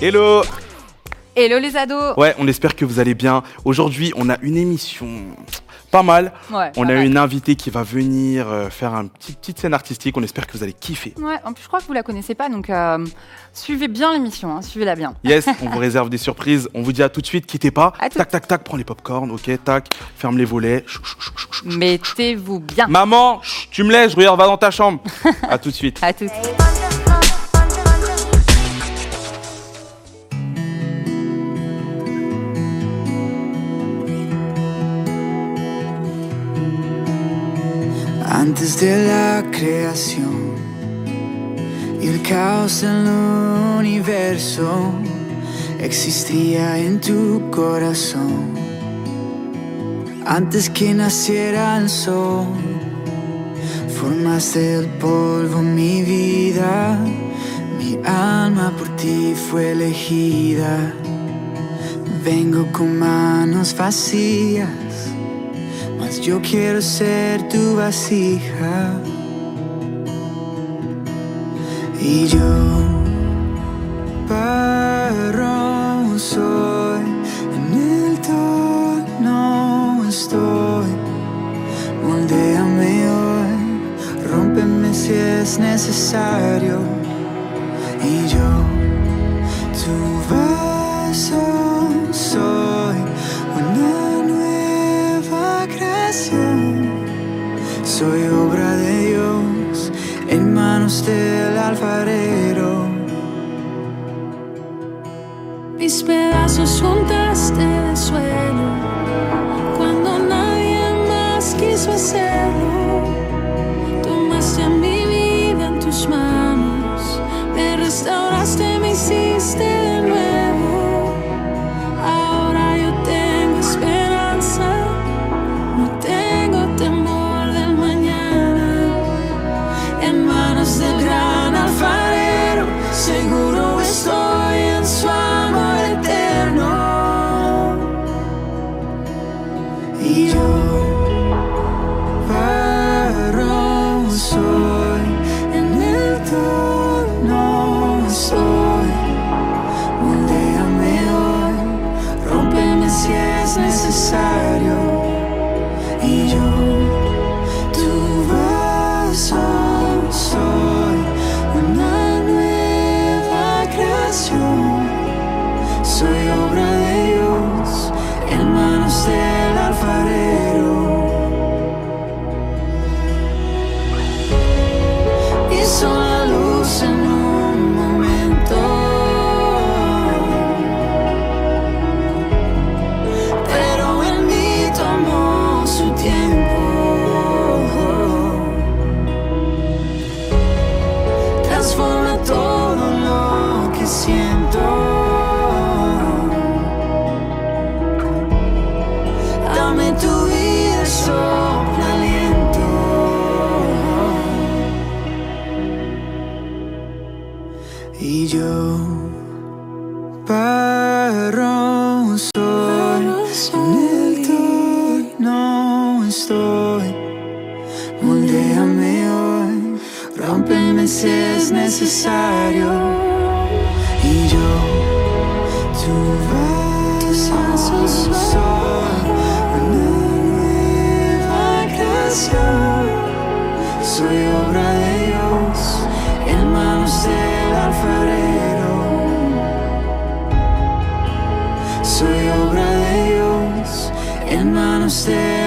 Hello Hello les ados Ouais, on espère que vous allez bien. Aujourd'hui, on a une émission pas mal. Ouais, On pas a mal. une invitée qui va venir euh, faire une petite, petite scène artistique. On espère que vous allez kiffer. Ouais, en plus je crois que vous la connaissez pas, donc euh, suivez bien l'émission, hein, suivez-la bien. Yes, on vous réserve des surprises. On vous dit à tout de suite, quittez pas. À tout. Tac, tac, tac, prends les popcorn, ok, tac, ferme les volets. Mettez-vous bien. Maman, tu me laisses, je regarde, va dans ta chambre. à tout de suite. À toutes. Antes de la creación el caos del universo existía en tu corazón. Antes que naciera el sol, formaste del polvo mi vida. Mi alma por ti fue elegida. Vengo con manos vacías yo quiero ser tu vasija. Y yo, barro soy, en el tono estoy. Moldéame hoy, rómpeme si es necesario. Y yo, tu vaso soy, Soy obra de Dios en manos del alfarero. Mis pedazos juntaste del suelo rómpeme si es necesario. Y yo, tu vaso soy, una nueva creación. Soy obra de Dios en manos del alfarero. Soy obra de Dios en manos del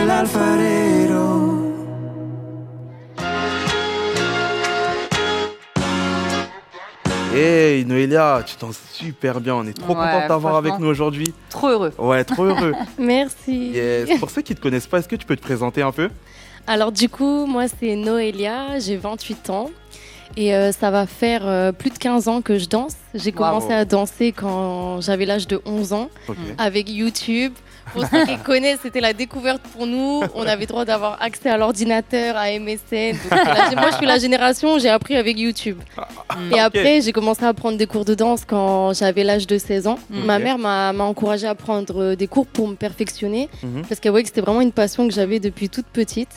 Hey Noélia, tu danses super bien. On est trop Ouais, content de t'avoir avec nous aujourd'hui. Trop heureux. Ouais, trop heureux. Merci. yes. Pour ceux qui te connaissent pas, est-ce que tu peux te présenter un peu? Alors du coup, moi c'est Noélia, j'ai 28 ans et euh, ça va faire euh, plus de 15 ans que je danse. J'ai commencé à danser quand j'avais l'âge de 11 ans avec YouTube. Pour ceux qui connaissent, c'était la découverte pour nous. On avait droit d'avoir accès à l'ordinateur, à MSN. Donc, c'est la- moi, je suis la génération, j'ai appris avec YouTube. Et après, j'ai commencé à prendre des cours de danse quand j'avais l'âge de 16 ans. Mm. Ma mère m'a encouragée à prendre euh, des cours pour me perfectionner Mhm. parce qu'elle voyait que c'était vraiment une passion que j'avais depuis toute petite.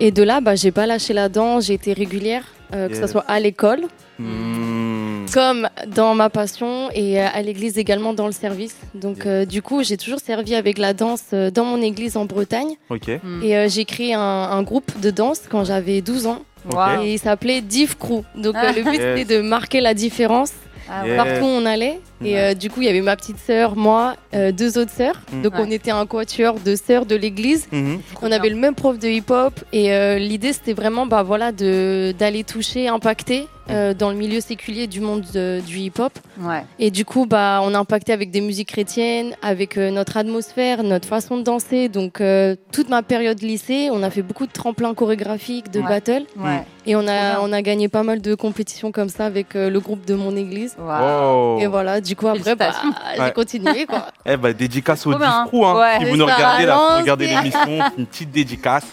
Et de là, bah, j'ai pas lâché la danse, j'ai été régulière, euh, que Yes. ce soit à l'école. Hmm. Comme dans ma passion et euh, à l'église également dans le service. Donc euh, du coup, j'ai toujours servi avec la danse euh, dans mon église en Bretagne Ok. Mm. et euh, j'ai créé un, un groupe de danse quand j'avais 12 ans Waouh. et il s'appelait Div Crew. Donc euh, le but Yes. c'était de marquer la différence Ah partout où on allait. Et euh, du coup, il y avait ma petite sœur, moi, euh, deux autres sœurs. Mm. Donc Ouais. on était un quatuor de sœurs de l'église. Mhm. On avait le même prof de hip-hop et euh, l'idée c'était vraiment bah voilà de d'aller toucher, impacter euh, dans le milieu séculier du monde de- du hip-hop. Ouais. Et du coup bah on a impacté avec des musiques chrétiennes, avec euh, notre atmosphère, notre façon de danser. Donc euh, toute ma période lycée, on a fait beaucoup de tremplins chorégraphiques, de Ouais. battles Ouais. et on a on a gagné pas mal de compétitions comme ça avec euh, le groupe de mon église. Waouh. Wow. Et voilà, du coup après bah, j'ai Ouais. continué quoi. Eh ben, dédicace au discours. Hein. Ouais. Si C'est vous nous regardez là, vous regardez l'émission, une petite dédicace.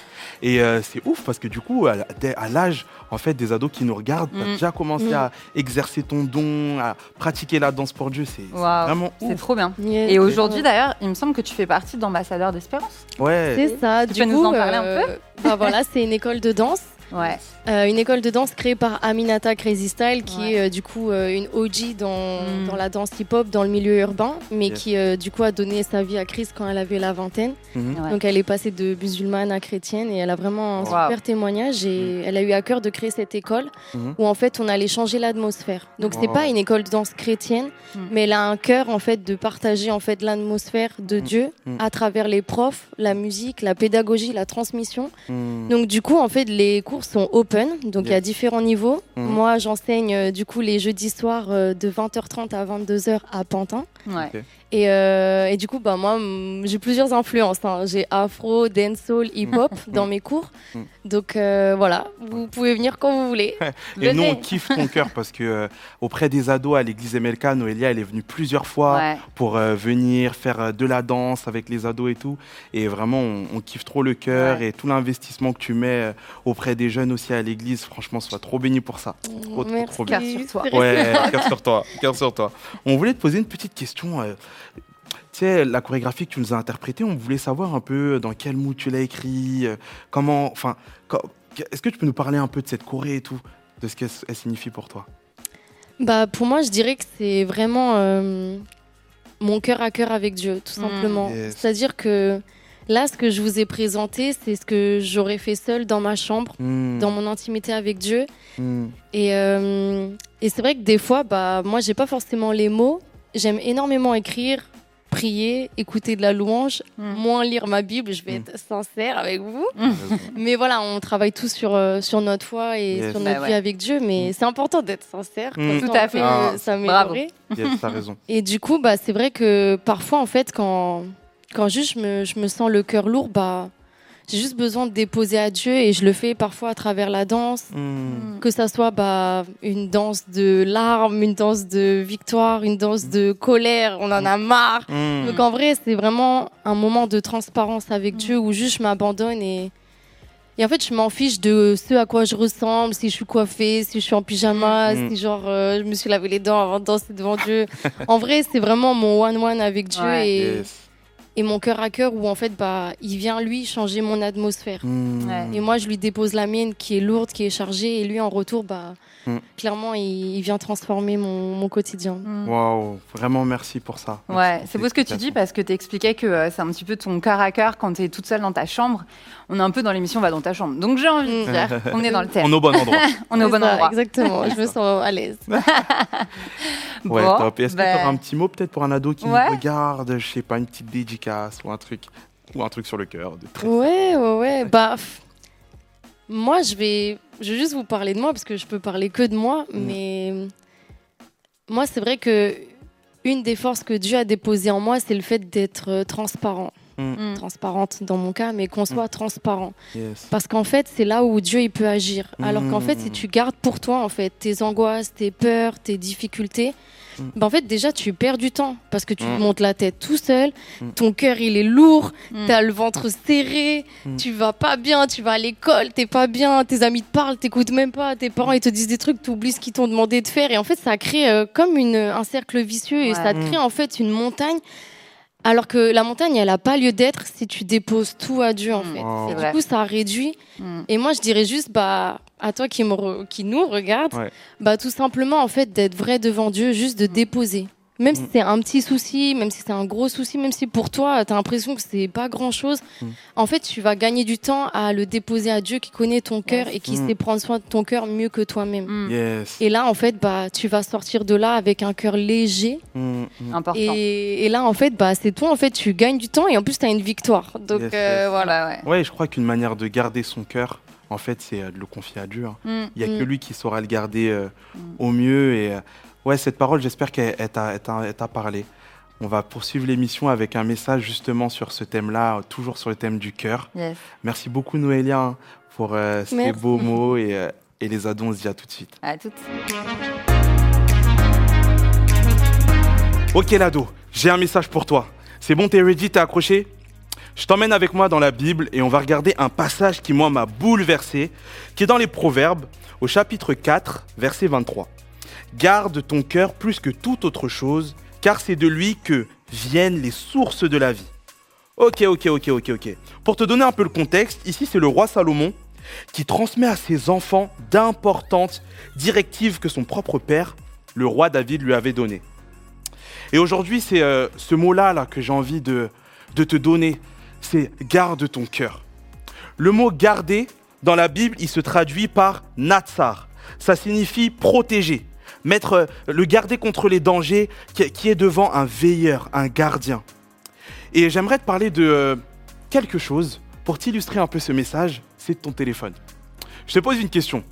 Et euh, c'est ouf parce que du coup, à, l'âge en fait des ados qui nous regardent, t'as Mm. déjà commencé Mm. à exercer ton don, à pratiquer la danse pour Dieu. C'est c'est vraiment C'est ouf. trop bien. Et aujourd'hui, d'ailleurs, il me semble que tu fais partie d'ambassadeurs d'Espérance. Ouais. C'est ça. Tu du peux nous en parler un euh, Bah voilà, c'est une école de danse. Ouais. Euh, une école de danse créée par Aminata Crazy Style, qui Ouais. est euh, du coup euh, une OG dans, Mm. dans la danse hip-hop, dans le milieu urbain, mais Yes. qui euh, du coup a donné sa vie à Chris quand elle avait la vingtaine. Mhm. Ouais. Donc elle est passée de musulmane à chrétienne et elle a vraiment un Wow. super témoignage et elle a eu à cœur de créer cette école Mhm. où en fait on allait changer l'atmosphère. Donc c'est Wow. pas une école de danse chrétienne, Mm. mais elle a un cœur en fait de partager en fait l'atmosphère de Mm. Dieu Mm. à travers les profs, la musique, la pédagogie, la transmission. Donc du coup, en fait, les cours sont open, donc il y a différents niveaux. Mhm. Moi, j'enseigne euh, du coup les jeudis soirs euh, de 20h30 à 22h à Pantin. Ouais. Et, euh, et du coup, bah, moi, mm, j'ai plusieurs influences. hein. J'ai afro, dancehall, hip-hop dans mes cours. Mhm. Donc euh, voilà, vous pouvez venir quand vous voulez. Et nous, on kiffe ton cœur parce que euh, auprès des ados à l'église MLK, Noélia, elle est venue plusieurs fois Ouais. pour euh, venir faire euh, de la danse avec les ados et tout. Et vraiment, on, on kiffe trop le cœur Ouais. et tout l'investissement que tu mets euh, auprès des jeunes aussi à l'église. Franchement, sois trop béni pour ça. Trop, trop, Merci. trop bien. Sur toi. Ouais, cœur sur toi, cœur sur toi. On voulait te poser une petite question. euh, tu sais, la chorégraphie que tu nous as interprétée, on voulait savoir un peu dans quel mood tu l'as écrit, euh, comment, enfin, est-ce que tu peux nous parler un peu de cette choré et tout, de ce qu'elle elle signifie pour toi? Bah, pour moi, je dirais que c'est vraiment euh, mon cœur à cœur avec Dieu, tout Mm. simplement. Yes. C'est-à-dire que là, ce que je vous ai présenté, c'est ce que j'aurais fait seul dans ma chambre, Hmm, dans mon intimité avec Dieu. hmm, Et, euh, et c'est vrai que des fois, bah, moi, j'ai pas forcément les mots. J'aime énormément écrire, prier, écouter de la louange, Mm. moins lire ma Bible. Je vais être sincère avec vous. Mais voilà, on travaille tous sur, euh, sur notre foi et Yes. sur Bah notre ouais. vie avec Dieu. Mais c'est important d'être sincère. Tout ça, à fait. Ah. s'améliorer. Yes, raison. Et du coup, bah, c'est vrai que parfois, en fait, quand, quand juste je me, je me sens le cœur lourd, bah, j'ai juste besoin de déposer à Dieu et je le fais parfois à travers la danse. Hmm, Que ça soit bah, une danse de larmes, une danse de victoire, une danse de colère, on en a marre. hmm. Donc en vrai, c'est vraiment un moment de transparence avec Dieu où juste je m'abandonne et, et en fait, je m'en fiche de ce à quoi je ressemble, si je suis coiffée, si je suis en pyjama, si genre euh, je me suis lavé les dents avant de danser devant Dieu. en vrai, c'est vraiment mon one-one avec Dieu Ouais. et, Yes. Et mon cœur à cœur où en fait, bah, il vient lui changer mon atmosphère. Hmm. Ouais. Et moi, je lui dépose la mienne qui est lourde, qui est chargée, et lui, en retour, bah, Mm. clairement, il, il vient transformer mon, mon quotidien. Mm. Waouh, vraiment merci pour ça. Ouais, c'est beau ce que tu dis parce que tu expliquais que euh, c'est un petit peu ton cœur à cœur quand tu es toute seule dans ta chambre. On est un peu dans l'émission Va dans ta chambre. Donc j'ai envie de dire qu'on est dans le thème. On est au bon endroit. On est au bon ça, endroit. Exactement, je me sens à l'aise. Ouais, Bon, top. Et Est-ce que ben, tu auras un petit mot peut-être pour un ado qui Ouais. nous regarde, je sais pas, une petite dédicace ou un truc, ou un truc sur le cœur de très- Ouais, ouais, ouais. Bah, moi, je vais, je vais juste vous parler de moi parce que je peux parler que de moi, Mm. mais moi, c'est vrai que une des forces que Dieu a déposées en moi, c'est le fait d'être euh, transparent. Mm. Transparente dans mon cas, mais qu'on soit transparent. Yes. Parce qu'en fait, c'est là où Dieu il peut agir. Alors qu'en fait, Mm. si tu gardes pour toi en fait tes angoisses, tes peurs, tes difficultés, Mm. ben, en fait déjà tu perds du temps parce que tu Mm. te montes la tête tout seul, Mm. ton cœur il est lourd, Mm. t'as le ventre serré, Mm. tu vas pas bien, tu vas à l'école, t'es pas bien, tes amis te parlent, t'écoutes même pas, tes parents ils te disent des trucs, t'oublies ce qu'ils t'ont demandé de faire et en fait ça crée euh, comme une, un cercle vicieux et Ouais. ça te Mm. crée en fait une montagne. Alors que la montagne, elle a pas lieu d'être si tu déposes tout à Dieu en fait. Wow. Et du coup, ça réduit Mm. et moi, je dirais juste, bah, à toi qui, me re- qui nous regarde, Ouais. bah tout simplement en fait d'être vrai devant Dieu, juste de déposer. Même si Mm. c'est un petit souci, même si c'est un gros souci, même si pour toi tu as l'impression que c'est pas grand chose, Mm. en fait tu vas gagner du temps à le déposer à Dieu qui connaît ton cœur et qui Mm. sait prendre soin de ton cœur mieux que toi-même. Mm. Yes. Et là en fait bah tu vas sortir de là avec un cœur léger Mm, mm. Important. et, et là en fait bah c'est toi en fait tu gagnes du temps et en plus tu as une victoire. Donc Yes, euh, yes. voilà. ouais. Ouais, je crois qu'une manière de garder son cœur, en fait, c'est euh, de le confier à Dieu. hein. Mm. Il n'y a Mm. que lui qui saura le garder euh, Mm. au mieux. Et euh, ouais, cette parole, j'espère qu'elle elle t'a parlé. On va poursuivre l'émission avec un message justement sur ce thème-là, toujours sur le thème du cœur. Yes. Merci beaucoup Noélia hein, pour euh, ces Merci. beaux mots et, et les ados, on se dit à tout de suite. À toutes. Ok Lado, j'ai un message pour toi. C'est bon, t'es ready, t'es accroché? Je t'emmène avec moi dans la Bible et on va regarder un passage qui moi m'a bouleversé, qui est dans les Proverbes, au chapitre 4, verset 23. Garde ton cœur plus que toute autre chose, car c'est de lui que viennent les sources de la vie. Ok, ok, ok, ok, ok. Pour te donner un peu le contexte, ici c'est le roi Salomon qui transmet à ses enfants d'importantes directives que son propre père, le roi David, lui avait données. Et aujourd'hui, c'est euh, ce mot-là là, que j'ai envie de, de te donner. C'est garde ton cœur. Le mot garder, dans la Bible, il se traduit par natsar. Ça signifie protéger, mettre le garder contre les dangers, qui, qui est devant un veilleur, un gardien. Et j'aimerais te parler de euh, quelque chose pour t'illustrer un peu ce message, c'est ton téléphone. Je te pose une question.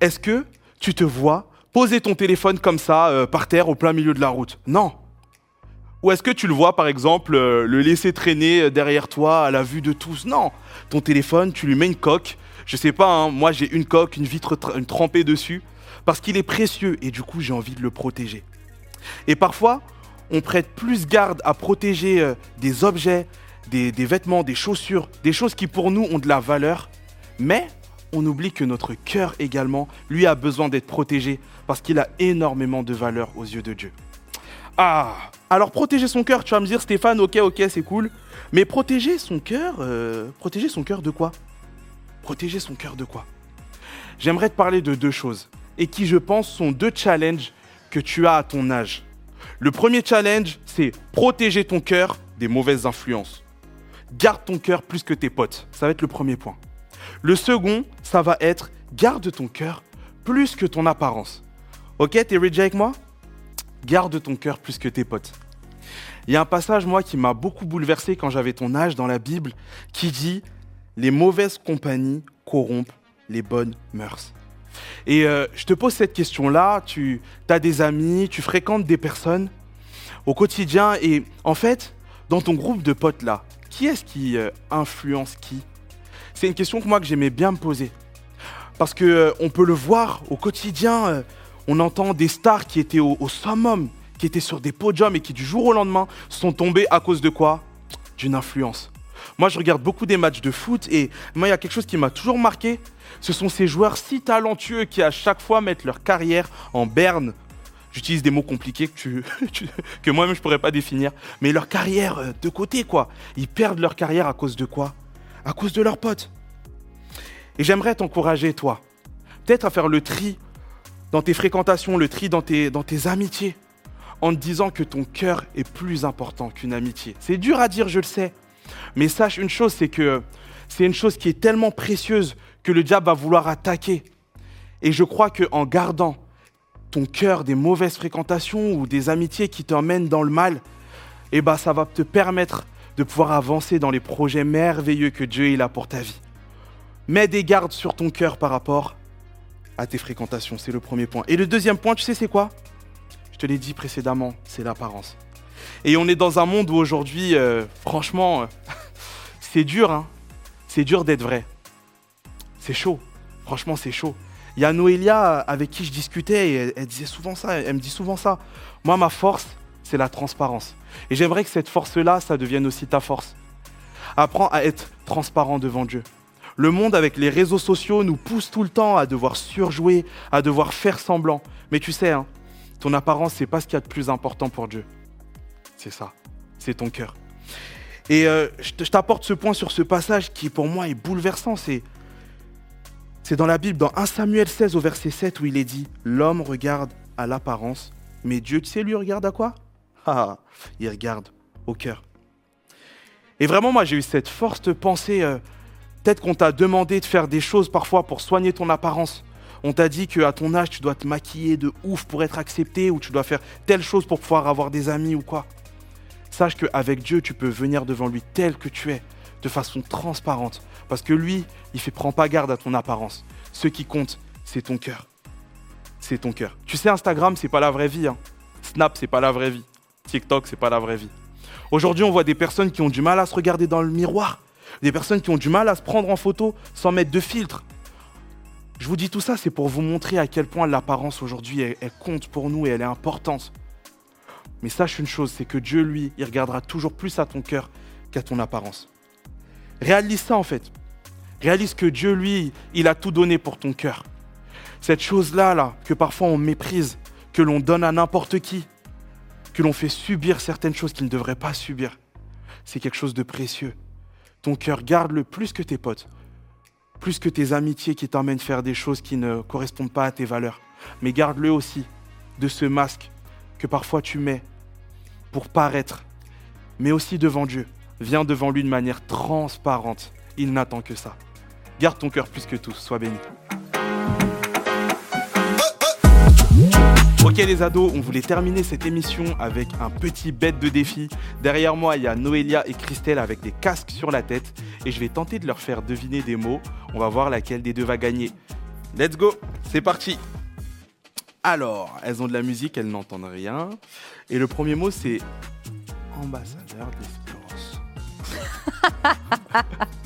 Est-ce que tu te vois poser ton téléphone comme ça euh, par terre au plein milieu de la route? Non. Ou est-ce que tu le vois par exemple euh, le laisser traîner euh, derrière toi à la vue de tous? Non. Ton téléphone, tu lui mets une coque. Je sais pas, hein, moi j'ai une coque, une vitre trempée dessus parce qu'il est précieux et du coup j'ai envie de le protéger. Et parfois, on prête plus garde à protéger euh, des objets, des vêtements, des chaussures, des choses qui pour nous ont de la valeur, mais on oublie que notre cœur également, lui, a besoin d'être protégé parce qu'il a énormément de valeur aux yeux de Dieu. Ah, alors protéger son cœur, tu vas me dire Stéphane, ok, ok, c'est cool, mais protéger son cœur, euh, protéger son cœur de quoi? Protéger son cœur de quoi? J'aimerais te parler de deux choses et qui, je pense, sont deux challenges que tu as à ton âge. Le premier challenge, c'est protéger ton cœur des mauvaises influences. Garde ton cœur plus que tes potes. Ça va être le premier point. Le second, ça va être garde ton cœur plus que ton apparence. Ok, t'es ready avec moi? Garde ton cœur plus que tes potes. Il y a un passage, moi, qui m'a beaucoup bouleversé quand j'avais ton âge dans la Bible, qui dit Les mauvaises compagnies corrompent les bonnes mœurs. Et euh, je te pose cette question-là, tu as des amis, tu fréquentes des personnes au quotidien, et en fait, dans ton groupe de potes là, qui est-ce qui euh, influence qui? C'est une question que moi que j'aimais bien me poser. Parce que euh, peut le voir au quotidien, on entend des stars qui étaient au, summum, qui étaient sur des podiums et qui du jour au lendemain sont tombés à cause de quoi? D'une influence. Moi, je regarde beaucoup des matchs de foot et moi, il y a quelque chose qui m'a toujours marqué. Ce sont ces joueurs si talentueux qui à chaque fois mettent leur carrière en berne. J'utilise des mots compliqués que, que moi-même je pourrais pas définir, mais leur carrière euh, de côté quoi. Ils perdent leur carrière à cause de quoi? À cause de leurs potes. Et j'aimerais t'encourager toi, peut-être à faire le tri dans tes fréquentations, le tri dans tes, dans tes amitiés, en te disant que ton cœur est plus important qu'une amitié. C'est dur à dire, je le sais, mais sache une chose, c'est que c'est une chose qui est tellement précieuse que le diable va vouloir attaquer. Et je crois qu'en gardant ton cœur des mauvaises fréquentations ou des amitiés qui t'emmènent dans le mal, eh ben, ça va te permettre de pouvoir avancer dans les projets merveilleux que Dieu a pour ta vie. Mets des gardes sur ton cœur par rapport à tes fréquentations, c'est le premier point. Et le deuxième point, tu sais c'est quoi? Je te l'ai dit précédemment, c'est l'apparence. Et on est dans un monde où aujourd'hui, euh, franchement, euh, c'est dur, hein. C'est dur d'être vrai. C'est chaud. Franchement, c'est chaud. Il y a Noélia euh, avec qui je discutais et elle, elle disait souvent ça, elle me dit souvent ça. Moi, ma force, c'est la transparence. Et j'aimerais que cette force-là, ça devienne aussi ta force. Apprends à être transparent devant Dieu. Le monde avec les réseaux sociaux nous pousse tout le temps à devoir surjouer, à devoir faire semblant. Mais tu sais, hein, ton apparence, c'est pas ce qu'il y a de plus important pour Dieu. C'est ça, c'est ton cœur. Et euh, je te- je t'apporte ce point sur ce passage qui pour moi est bouleversant. C'est dans la Bible, dans 1 Samuel 16 au verset 7, où il est dit L'homme regarde à l'apparence, mais Dieu, tu sais, lui regarde à quoi? Ah, il regarde au cœur. Et vraiment, moi, j'ai eu cette forte pensée. euh, Peut-être qu'on t'a demandé de faire des choses parfois pour soigner ton apparence. On t'a dit qu'à ton âge, tu dois te maquiller de ouf pour être accepté ou tu dois faire telle chose pour pouvoir avoir des amis ou quoi. Sache qu'avec Dieu, tu peux venir devant lui tel que tu es, de façon transparente. Parce que lui, il fait prends pas garde à ton apparence. Ce qui compte, c'est ton cœur. C'est ton cœur. Tu sais, Instagram, c'est pas la vraie vie. hein. Snap, c'est pas la vraie vie. TikTok, c'est pas la vraie vie. Aujourd'hui, on voit des personnes qui ont du mal à se regarder dans le miroir. Des personnes qui ont du mal à se prendre en photo sans mettre de filtre. Je vous dis tout ça, c'est pour vous montrer à quel point l'apparence aujourd'hui, elle, compte pour nous et elle est importante. Mais sache une chose, c'est que Dieu, lui, il regardera toujours plus à ton cœur qu'à ton apparence. Réalise ça en fait. Réalise que Dieu, lui, il a tout donné pour ton cœur. Cette chose-là, là, que parfois on méprise, que l'on donne à n'importe qui, que l'on fait subir certaines choses qu'il ne devrait pas subir, c'est quelque chose de précieux. Ton cœur, garde-le plus que tes potes, plus que tes amitiés qui t'emmènent faire des choses qui ne correspondent pas à tes valeurs. Mais garde-le aussi de ce masque que parfois tu mets pour paraître, mais aussi devant Dieu. Viens devant lui de manière transparente. Il n'attend que ça. Garde ton cœur plus que tout. Sois béni. Ok les ados, on voulait terminer cette émission avec un petit bête de défi. Derrière moi, il y a Noélia et Christelle avec des casques sur la tête et je vais tenter de leur faire deviner des mots. On va voir laquelle des deux va gagner. Let's go, c'est parti. Alors, elles ont de la musique, elles n'entendent rien. Et le premier mot, c'est ambassadeur d'espérance.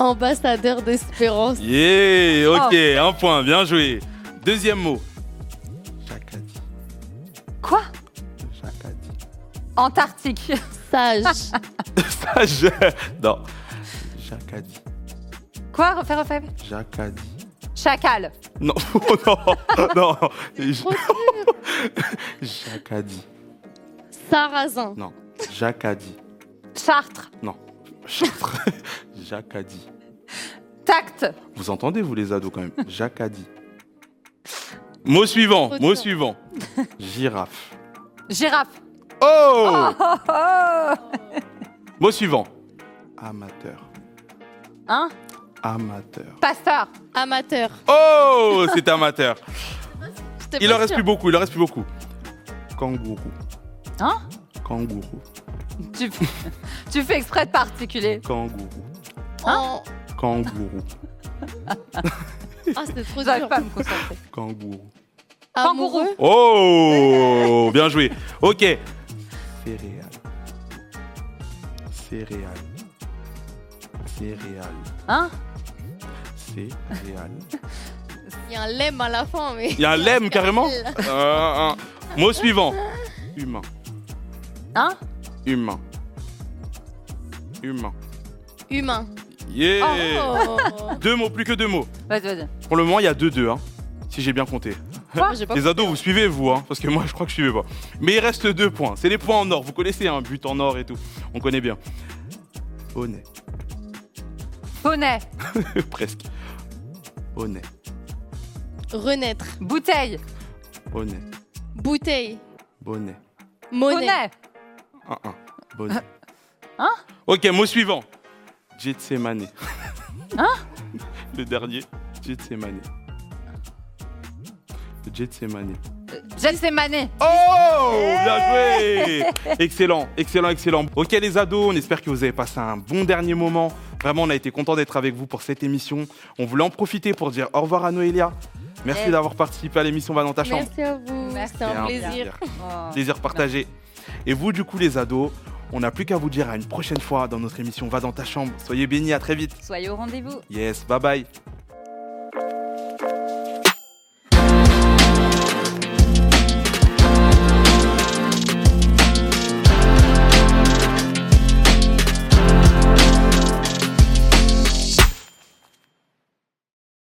Ambassadeur d'espérance. Yeah, ok, un point, bien joué. Deuxième mot. Jacadi. Quoi? Jacadi. Antarctique. Sage. Sage. Non. Jacadi. Quoi? Refais, refais. Jacadi. Chacal. Non, non, non. Jacadi. Sarrasin. Non. Jacadi. Chartres. Non. Chartres. Jacadi. Tact. Vous entendez, vous les ados, quand même? Jacadi. Mot suivant, mot suivant. Girafe. Girafe. Oh Oh, oh. Mot suivant. Amateur. Hein? Amateur. Pasteur. Amateur. Oh C'est amateur. Il en reste plus beaucoup, il en reste plus beaucoup. Kangourou. Hein? Kangourou. tu, tu fais exprès de particulier. Kangourou. En- Kangourou. Ah, c'était trop dur. pas à me concentrer. Kangourou. Amoureux. Oh Bien joué. Ok. Céréales. Céréales. Céréales. Hein Céréales. Il y a un lemme à la fin, mais. Il y a un lemme carrément Euh, un. Mot suivant. Humain. Hein Humain. Humain. Humain. Yeah Oh. Deux mots, plus que deux mots. Vas-y, vas-y. Pour le moment, il y a deux deux, hein, si j'ai bien compté. J'ai pas Les ados, vous suivez, vous, hein, parce que moi, je crois que je suivais pas. Mais il reste deux points. C'est les points en or. Vous connaissez un but en or et tout. On connaît bien. Honnête. Poney. Presque. Honnête. Renaître. Bouteille. Honnête. Bouteille. Bonnet. Monnaie. Poney. Un, un. Bonnet. Hein Ok, mot suivant. Getsemane. Hein Le dernier. Getsemane. Getsemane. Gethsemane. Oh Bien joué Excellent, excellent, excellent. Ok les ados, on espère que vous avez passé un bon dernier moment. Vraiment, on a été content d'être avec vous pour cette émission. On voulait en profiter pour dire au revoir à Noélia. Merci d'avoir participé à l'émission Va dans ta chambre. Merci à vous. Merci. C'était un plaisir. Oh. Plaisir partagé. Et vous, du coup, les ados, on n'a plus qu'à vous dire à une prochaine fois dans notre émission Va dans ta chambre. Soyez bénis, à très vite. Soyez au rendez-vous. Yes, bye bye.